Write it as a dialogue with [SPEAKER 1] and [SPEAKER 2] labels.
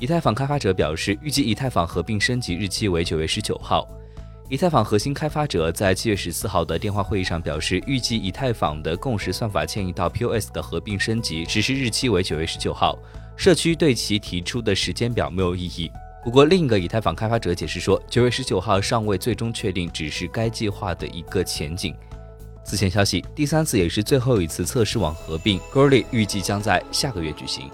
[SPEAKER 1] 以太坊开发者表示，预计以太坊合并升级日期为九月十九号。以太坊核心开发者在七月十四号的电话会议上表示，预计以太坊的共识算法迁移到 POS 的合并升级实施日期为九月十九号。社区对其提出的时间表没有异议。不过，另一个以太坊开发者解释说，九月十九号尚未最终确定，只是该计划的一个前景。此前消息，第三次也是最后一次测试网合并 g o r l y 预计将在下个月举行。